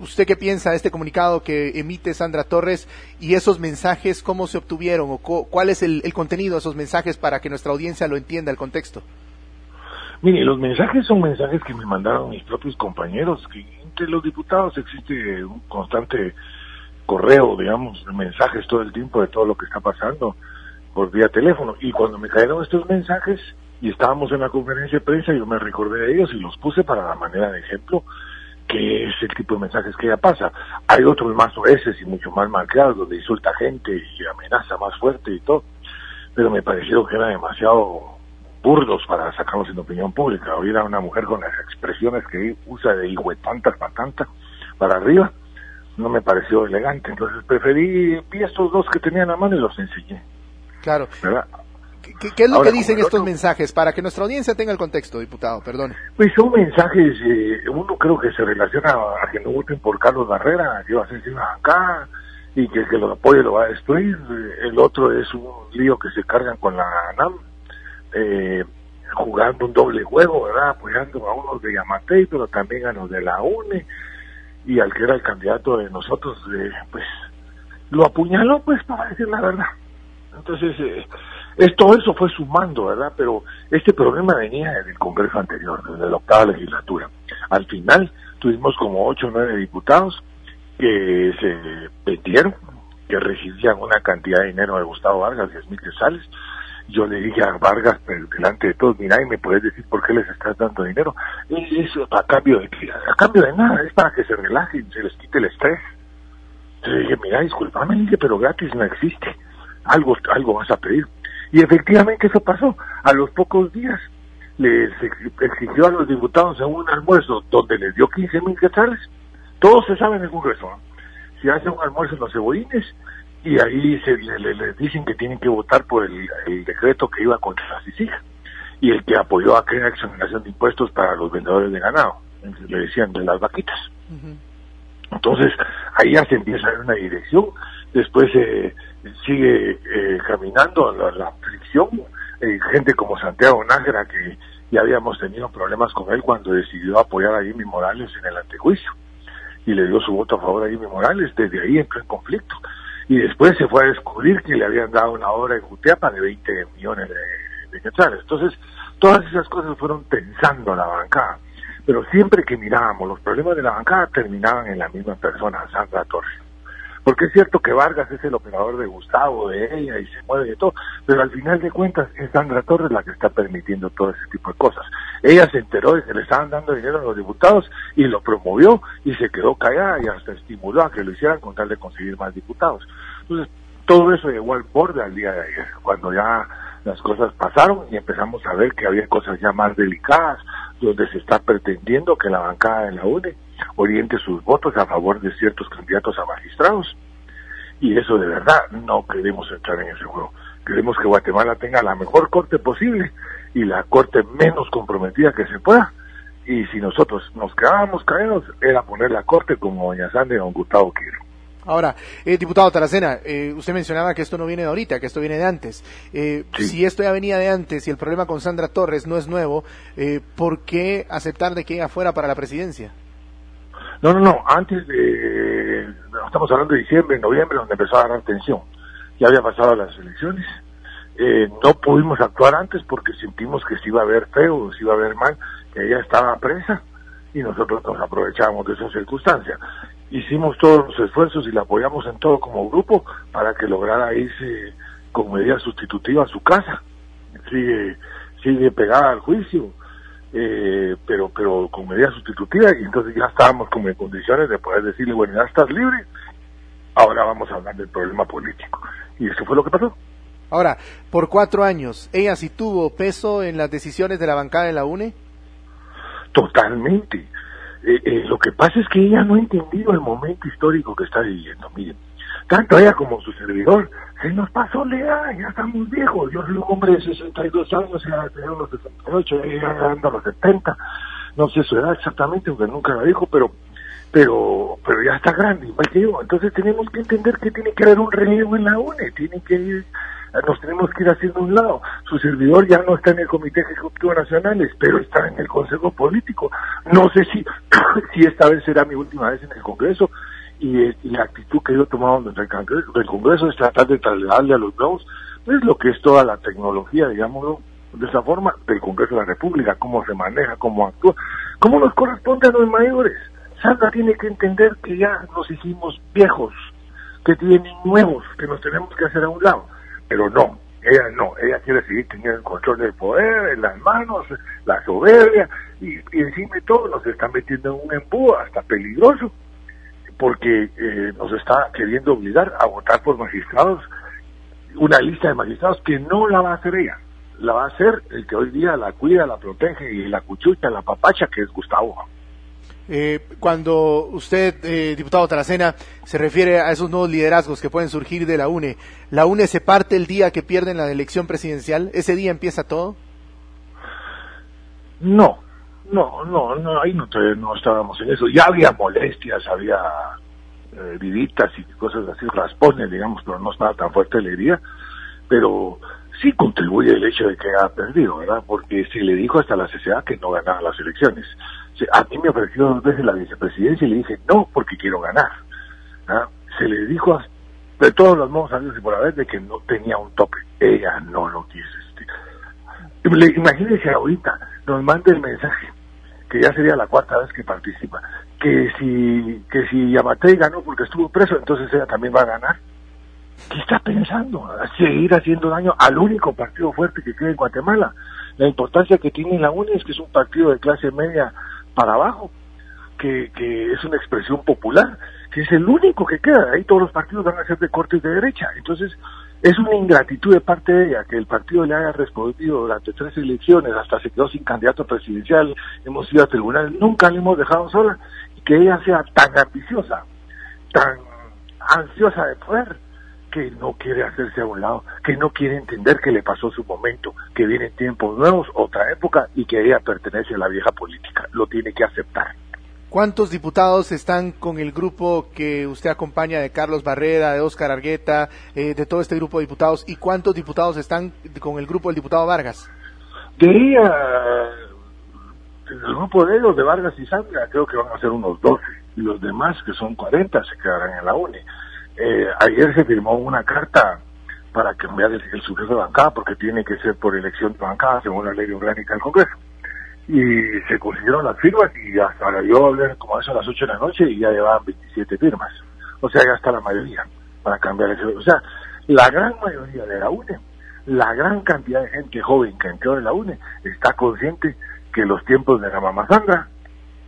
¿Usted qué piensa de este comunicado que emite Sandra Torres y esos mensajes, cómo se obtuvieron o cuál es el, contenido de esos mensajes para que nuestra audiencia lo entienda, el contexto? Mire, los mensajes son mensajes que me mandaron mis propios compañeros, que entre los diputados existe un constante correo, digamos, mensajes todo el tiempo de todo lo que está pasando por vía teléfono. Y cuando me cayeron estos mensajes y estábamos en la conferencia de prensa, yo me recordé de ellos y los puse para la manera de ejemplo que es el tipo de mensajes que ella pasa. Hay otros más oeces y mucho más marcados donde insulta gente y amenaza más fuerte y todo, pero me pareció que era demasiado burdos para sacarlos en opinión pública. Oír a una mujer con las expresiones que usa de hijo de tantas para arriba, no me pareció elegante. Entonces preferí, vi estos dos que tenían a mano y los enseñé. Claro. ¿Qué, es lo que dicen estos mensajes? Para que nuestra audiencia tenga el contexto, diputado, perdón. Pues son mensajes, eh, uno creo que se relaciona a que no voten por Carlos Barrera, que va a ser acá y que el que lo apoye lo va a destruir. El otro es un lío que se cargan con la ANAM, eh, jugando un doble juego, ¿verdad? Apoyando a unos de Yamatei, pero también a los de la UNE y al que era el candidato de nosotros, eh, pues lo apuñaló, pues, para decir la verdad. Entonces, eh, todo eso fue sumando, ¿verdad? Pero este problema venía del Congreso anterior, desde la octava legislatura. Al final tuvimos como ocho o nueve diputados que se vendieron, que recibían una cantidad de dinero de Gustavo Vargas, diez mil quetzales. Yo le dije a Vargas, delante de todos, mira, y me puedes decir por qué les estás dando dinero. Y eso a cambio de a cambio de nada, es para que se relajen, se les quite el estrés. Entonces dije, mira, disculpame, dije, pero gratis no existe. Algo, algo vas a pedir. Y efectivamente eso pasó. A los pocos días les exigió a los diputados en un almuerzo donde les dio 15 mil quetzales. Todos se saben en el Congreso. Se hace un almuerzo en los cebollines y ahí se les dicen que tienen que votar por el, decreto que iba contra la CICIG y el que apoyó aquella exoneración de impuestos para los vendedores de ganado, le decían de las vaquitas. Entonces, ahí ya se empieza a ver una dirección, después eh, sigue eh, caminando la, la fricción, eh, gente como Santiago Nájera, que ya habíamos tenido problemas con él cuando decidió apoyar a Jimmy Morales en el antejuicio, y le dio su voto a favor a Jimmy Morales, desde ahí entró en conflicto. Y después se fue a descubrir que le habían dado una obra en Jutiapa de 20 millones de, de quetzales. Entonces, todas esas cosas fueron tensando la bancada pero siempre que mirábamos los problemas de la bancada terminaban en la misma persona, Sandra Torres. Porque es cierto que Vargas es el operador de Gustavo, de ella, y se mueve de todo, pero al final de cuentas es Sandra Torres la que está permitiendo todo ese tipo de cosas. Ella se enteró de que le estaban dando dinero a los diputados y lo promovió y se quedó callada y hasta estimuló a que lo hicieran con tal de conseguir más diputados. Entonces, todo eso llegó al borde al día de ayer, cuando ya las cosas pasaron y empezamos a ver que había cosas ya más delicadas, donde se está pretendiendo que la bancada de la UNE oriente sus votos a favor de ciertos candidatos a magistrados. Y eso de verdad no queremos entrar en ese juego. Queremos que Guatemala tenga la mejor corte posible y la corte menos comprometida que se pueda. Y si nosotros nos quedábamos caídos, era poner la corte como doña Sandra y don Gustavo Quiro. Ahora, eh, diputado Taracena, eh, usted mencionaba que esto no viene de ahorita, que esto viene de antes. Eh, si esto ya venía de antes y el problema con Sandra Torres no es nuevo, eh, ¿por qué aceptar de que ella fuera para la presidencia? No, no, no, antes de, estamos hablando de diciembre, noviembre, donde empezó a dar atención. Ya había pasado las elecciones. no pudimos actuar antes porque sentimos que se iba a ver feo, se iba a ver mal, que ella estaba presa y nosotros nos aprovechamos de esa circunstancia hicimos todos los esfuerzos y la apoyamos en todo como grupo para que lograra irse con medida sustitutiva a su casa. Sigue, sigue pegada al juicio, eh, pero, pero con medida sustitutiva y entonces ya estábamos como en condiciones de poder decirle, bueno, ya estás libre, ahora vamos a hablar del problema político. Y eso fue lo que pasó. Ahora, por cuatro años, ¿ella sí tuvo peso en las decisiones de la bancada de la UNE? Totalmente Eh, eh, lo que pasa es que ella no ha entendido el momento histórico que está viviendo. Miren, tanto ella como su servidor, se nos pasó la edad, ya estamos viejos. Yo soy un hombre de 62 años, ya tengo los 68, ya ando a los 70. No sé su edad exactamente, porque nunca la dijo, pero pero pero ya está grande, igual que yo. Entonces tenemos que entender que tiene que haber un relevo en la UNE, tiene que ir, nos tenemos que ir haciendo un lado. Su servidor ya no está en el Comité Ejecutivo Nacional, pero está en el Consejo Político. No sé si, si esta vez será mi última vez en el Congreso, y, la actitud que yo he tomado Congreso, del Congreso es tratar de trasladarle a los nuevos pues lo que es toda la tecnología, digámoslo, de esa forma, del Congreso de la República, cómo se maneja, cómo actúa, cómo nos corresponde a los mayores. Sandra tiene que entender que ya nos hicimos viejos, que tienen nuevos, que nos tenemos que hacer a un lado. Pero no, ella no, ella quiere seguir teniendo el control del poder en las manos, la soberbia, y, encima de todo nos está metiendo en un embudo hasta peligroso porque eh, nos está queriendo obligar a votar por magistrados, una lista de magistrados que no la va a hacer ella, la va a hacer el que hoy día la cuida, la protege y la cuchucha, la papacha, que es Gustavo. Eh, cuando usted, eh, diputado Taracena, se refiere a esos nuevos liderazgos que pueden surgir de la UNE, ¿la UNE se parte el día que pierden la elección presidencial? ¿Ese día empieza todo? No, no, no, no, ahí no, no estábamos en eso. Ya había molestias, había eh, y cosas así, raspones, digamos, pero no estaba tan fuerte la herida. Pero sí contribuye el hecho de que haya perdido, ¿verdad? Porque se le dijo hasta la CCA que no ganaba las elecciones. a mí me ofreció dos veces la vicepresidencia y le dije no, porque quiero ganar. Se le dijo de todos los modos amigos y por haber de que no tenía un tope. Ella no lo quiso. Este. Imagínense ahorita, nos manda el mensaje que ya sería la cuarta vez que participa, que si, que si Yamatei ganó porque estuvo preso, entonces ella también va a ganar. ¿Qué está pensando? Seguir haciendo daño al único partido fuerte que queda en Guatemala. La importancia que tiene la UNE es que es un partido de clase media para abajo, que, que es una expresión popular, que es el único que queda. Ahí todos los partidos van a ser de corte de derecha. Entonces, es una ingratitud de parte de ella que el partido le haya respondido durante tres elecciones, hasta se quedó sin candidato presidencial, hemos ido a tribunales, nunca le hemos dejado sola, y que ella sea tan ambiciosa, tan ansiosa de poder, que no quiere hacerse a un lado, que no quiere entender que le pasó su momento, que vienen tiempos nuevos, otra época, y que ella pertenece a la vieja política, lo tiene que aceptar. ¿Cuántos diputados están con el grupo que usted acompaña de Carlos Barrera, de Óscar Argueta, eh, de todo este grupo de diputados? ¿Y cuántos diputados están con el grupo del diputado Vargas? Diría, el grupo de ellos, de Vargas y Sandra, creo que van a ser unos 12. Y los demás, que son 40, se quedarán en la UNE. Eh, ayer se firmó una carta para cambiar el, el sujeto de bancada, porque tiene que ser por elección de bancada, según la ley orgánica del Congreso y se consiguieron las firmas y hasta yo hablé como eso a las 8 de la noche y ya llevaban 27 firmas. O sea, ya está la mayoría para cambiar ese. O sea, la gran mayoría de la UNE, la gran cantidad de gente joven que entró en la UNE está consciente que los tiempos de la mamá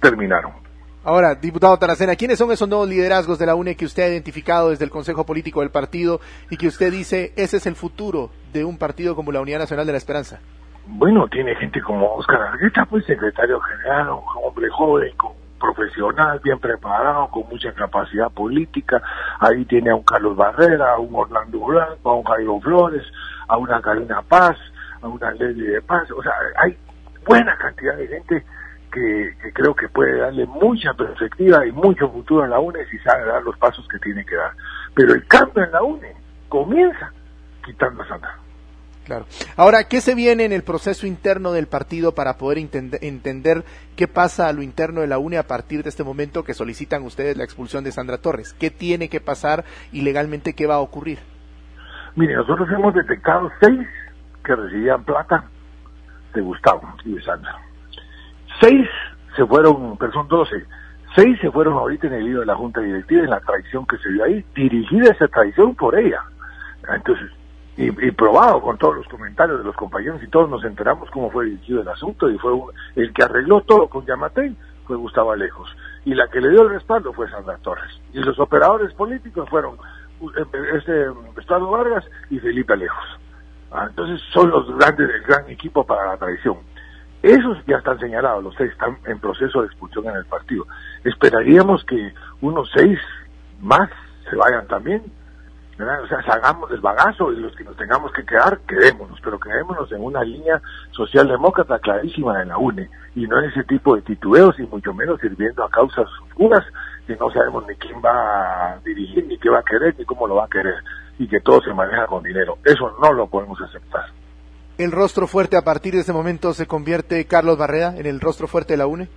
terminaron. Ahora, diputado Taracena, ¿quiénes son esos nuevos liderazgos de la UNE que usted ha identificado desde el Consejo Político del partido y que usted dice ese es el futuro de un partido como la Unidad Nacional de la Esperanza? bueno, tiene gente como Oscar Argueta, pues secretario general, un hombre joven, profesional, bien preparado, con mucha capacidad política. Ahí tiene a un Carlos Barrera, a un Orlando Blanco, a un Jairo Flores, a una Karina Paz, a una Leslie de Paz. O sea, hay buena cantidad de gente que, que, creo que puede darle mucha perspectiva y mucho futuro a la UNE si sabe dar los pasos que tiene que dar. Pero el cambio en la UNE comienza quitando a Santa. Claro. Ahora, ¿qué se viene en el proceso interno del partido para poder entender qué pasa a lo interno de la UNE a partir de este momento que solicitan ustedes la expulsión de Sandra Torres? ¿Qué tiene que pasar y legalmente qué va a ocurrir? Mire, nosotros hemos detectado seis que recibían plata de Gustavo y de Sandra. Seis se fueron, pero son doce. Seis se fueron ahorita en el lío de la Junta Directiva en la traición que se dio ahí, dirigida esa traición por ella. Entonces, y, probado con todos los comentarios de los compañeros y todos nos enteramos cómo fue dirigido el asunto y fue el que arregló todo con Yamatei fue Gustavo Alejos y la que le dio el respaldo fue Sandra Torres y los operadores políticos fueron eh, este Estado Vargas y Felipe Alejos. Ah, entonces son los grandes del gran equipo para la traición. Esos ya están señalados, los seis están en proceso de expulsión en el partido. Esperaríamos que unos seis más se vayan también, o sea, salgamos del bagazo y los que nos tengamos que quedar, quedémonos, pero quedémonos en una línea socialdemócrata clarísima de la UNE y no en ese tipo de titubeos y mucho menos sirviendo a causas oscuras que no sabemos ni quién va a dirigir, ni qué va a querer, ni cómo lo va a querer y que todo se maneja con dinero. Eso no lo podemos aceptar. ¿El rostro fuerte a partir de ese momento se convierte Carlos Barreda en el rostro fuerte de la UNE?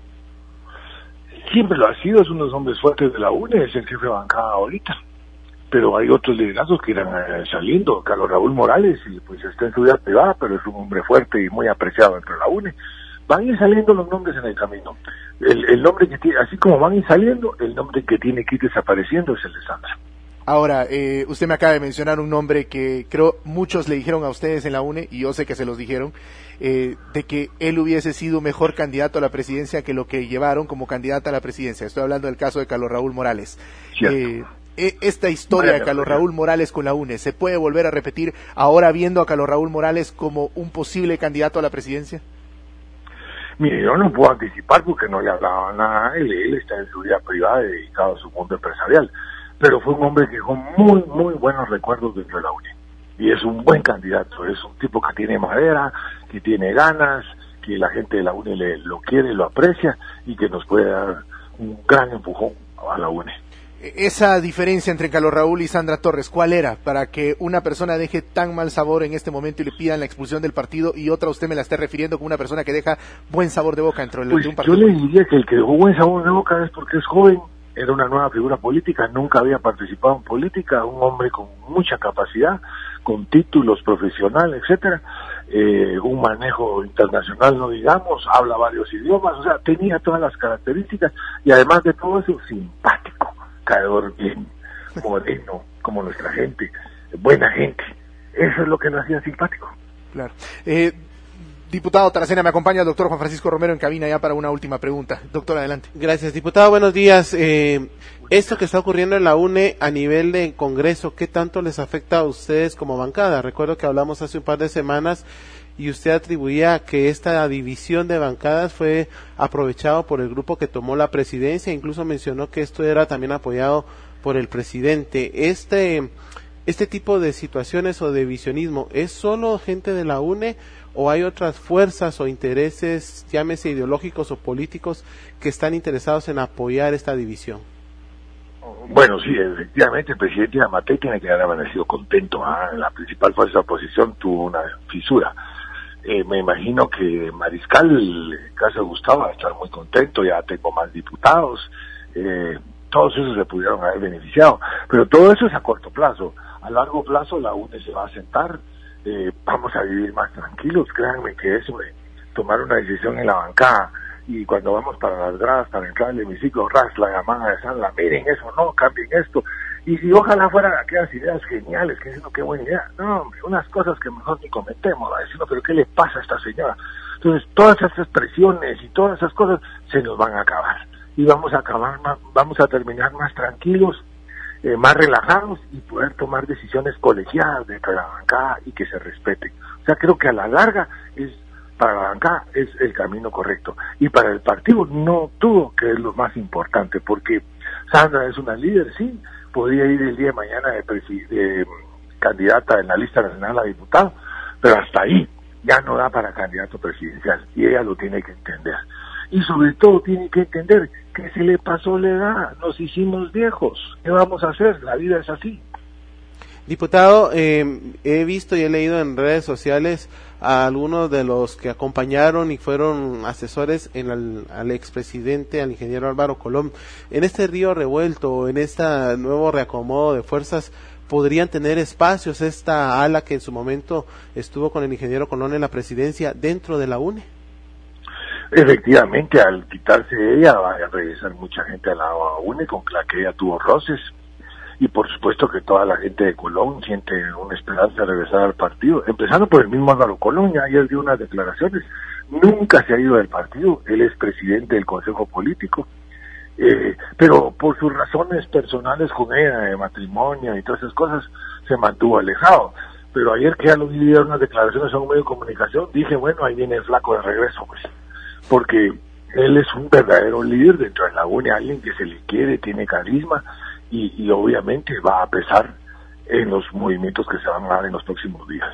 Siempre lo ha sido, es uno de los hombres fuertes de la UNE, es el jefe de bancada ahorita pero hay otros liderazgos que irán eh, saliendo. Carlos Raúl Morales, y pues está en su vida privada, pero es un hombre fuerte y muy apreciado entre la UNE. Van a ir saliendo los nombres en el camino. El, nombre que tiene, así como van a ir saliendo, el nombre que tiene que ir desapareciendo es el de Sandra. Ahora, eh, usted me acaba de mencionar un nombre que creo muchos le dijeron a ustedes en la UNE, y yo sé que se los dijeron, eh, de que él hubiese sido mejor candidato a la presidencia que lo que llevaron como candidata a la presidencia. Estoy hablando del caso de Carlos Raúl Morales. E, esta historia de Carlos Raúl Morales con la UNE, ¿se puede volver a repetir ahora viendo a Carlos Raúl Morales como un posible candidato a la presidencia? Mire, yo no puedo anticipar porque no le hablaba nada a él, él está en su vida privada dedicado a su mundo empresarial, pero fue un hombre que dejó muy, muy buenos recuerdos dentro de la UNE. Y es un buen candidato, es un tipo que tiene madera, que tiene ganas, que la gente de la UNE le, lo quiere, lo aprecia y que nos puede dar un gran empujón a la UNE esa diferencia entre Carlos Raúl y Sandra Torres, ¿cuál era para que una persona deje tan mal sabor en este momento y le pidan la expulsión del partido y otra usted me la esté refiriendo como una persona que deja buen sabor de boca dentro del, pues de un partido? Yo le diría que el que dejó buen sabor de boca es porque es joven, era una nueva figura política, nunca había participado en política, un hombre con mucha capacidad, con títulos profesionales, etcétera, eh, un manejo internacional, no digamos, habla varios idiomas, o sea, tenía todas las características y además de todo eso, simpático caedor bien, moreno, como nuestra gente, buena gente. Eso es lo que nos hacía simpático. Claro. Eh, diputado Taracena, me acompaña el doctor Juan Francisco Romero en cabina ya para una última pregunta. Doctor, adelante. Gracias, diputado. Buenos días. Eh, esto que está ocurriendo en la UNE a nivel de Congreso, ¿qué tanto les afecta a ustedes como bancada? Recuerdo que hablamos hace un par de semanas y usted atribuía que esta división de bancadas fue aprovechado por el grupo que tomó la presidencia, incluso mencionó que esto era también apoyado por el presidente. Este, este tipo de situaciones o de visionismo, ¿es solo gente de la UNE o hay otras fuerzas o intereses, llámese ideológicos o políticos, que están interesados en apoyar esta división? Bueno, sí, efectivamente, el presidente Amatei tiene que haber amanecido contento. ¿ah? La principal fuerza de oposición tuvo una fisura eh, me imagino que Mariscal, el caso de Gustavo, va a estar muy contento, ya tengo más diputados, eh, todos esos se pudieron haber beneficiado, pero todo eso es a corto plazo. A largo plazo la UNE se va a sentar, eh, vamos a vivir más tranquilos, créanme que eso de tomar una decisión en la bancada y cuando vamos para las gradas, para entrar al hemiciclo, ras la llamada de Sandra, miren eso, no, cambien esto. Y si ojalá fueran aquellas ideas geniales, que diciendo qué buena idea. No, hombre, unas cosas que mejor ni cometemos, diciendo, pero ¿qué le pasa a esta señora? Entonces, todas esas presiones y todas esas cosas se nos van a acabar. Y vamos a acabar, vamos a terminar más tranquilos, eh, más relajados y poder tomar decisiones colegiadas de la bancada y que se respeten. O sea, creo que a la larga es para la bancada es el camino correcto. Y para el partido no tuvo, que es lo más importante, porque Sandra es una líder, sí, podría ir el día de mañana de, candidata en la lista nacional a diputado, pero hasta ahí ya no da para candidato presidencial y ella lo tiene que entender. Y sobre todo tiene que entender que se le pasó la edad, nos hicimos viejos, ¿qué vamos a hacer? La vida es así. Diputado, eh, he visto y he leído en redes sociales a algunos de los que acompañaron y fueron asesores en al, al expresidente, al ingeniero Álvaro Colón. En este río revuelto, en este nuevo reacomodo de fuerzas, podrían tener espacios esta ala que en su momento estuvo con el ingeniero Colón en la presidencia dentro de la UNE. Efectivamente, al quitarse ella va a regresar mucha gente a la UNE con la que ella tuvo roces. Y por supuesto que toda la gente de Colón siente una esperanza de regresar al partido, empezando por el mismo Álvaro Colón, ya ayer dio unas declaraciones, nunca se ha ido del partido, él es presidente del Consejo Político, eh, pero por sus razones personales con ella, de matrimonio y todas esas cosas, se mantuvo alejado. pero ayer que ya lo vi unas declaraciones a un medio de comunicación, dije, bueno, ahí viene el flaco de regreso, pues, porque él es un verdadero líder dentro de la UNE, alguien que se le quiere, tiene carisma y, y obviamente va a pesar en los movimientos que se van a dar en los próximos días.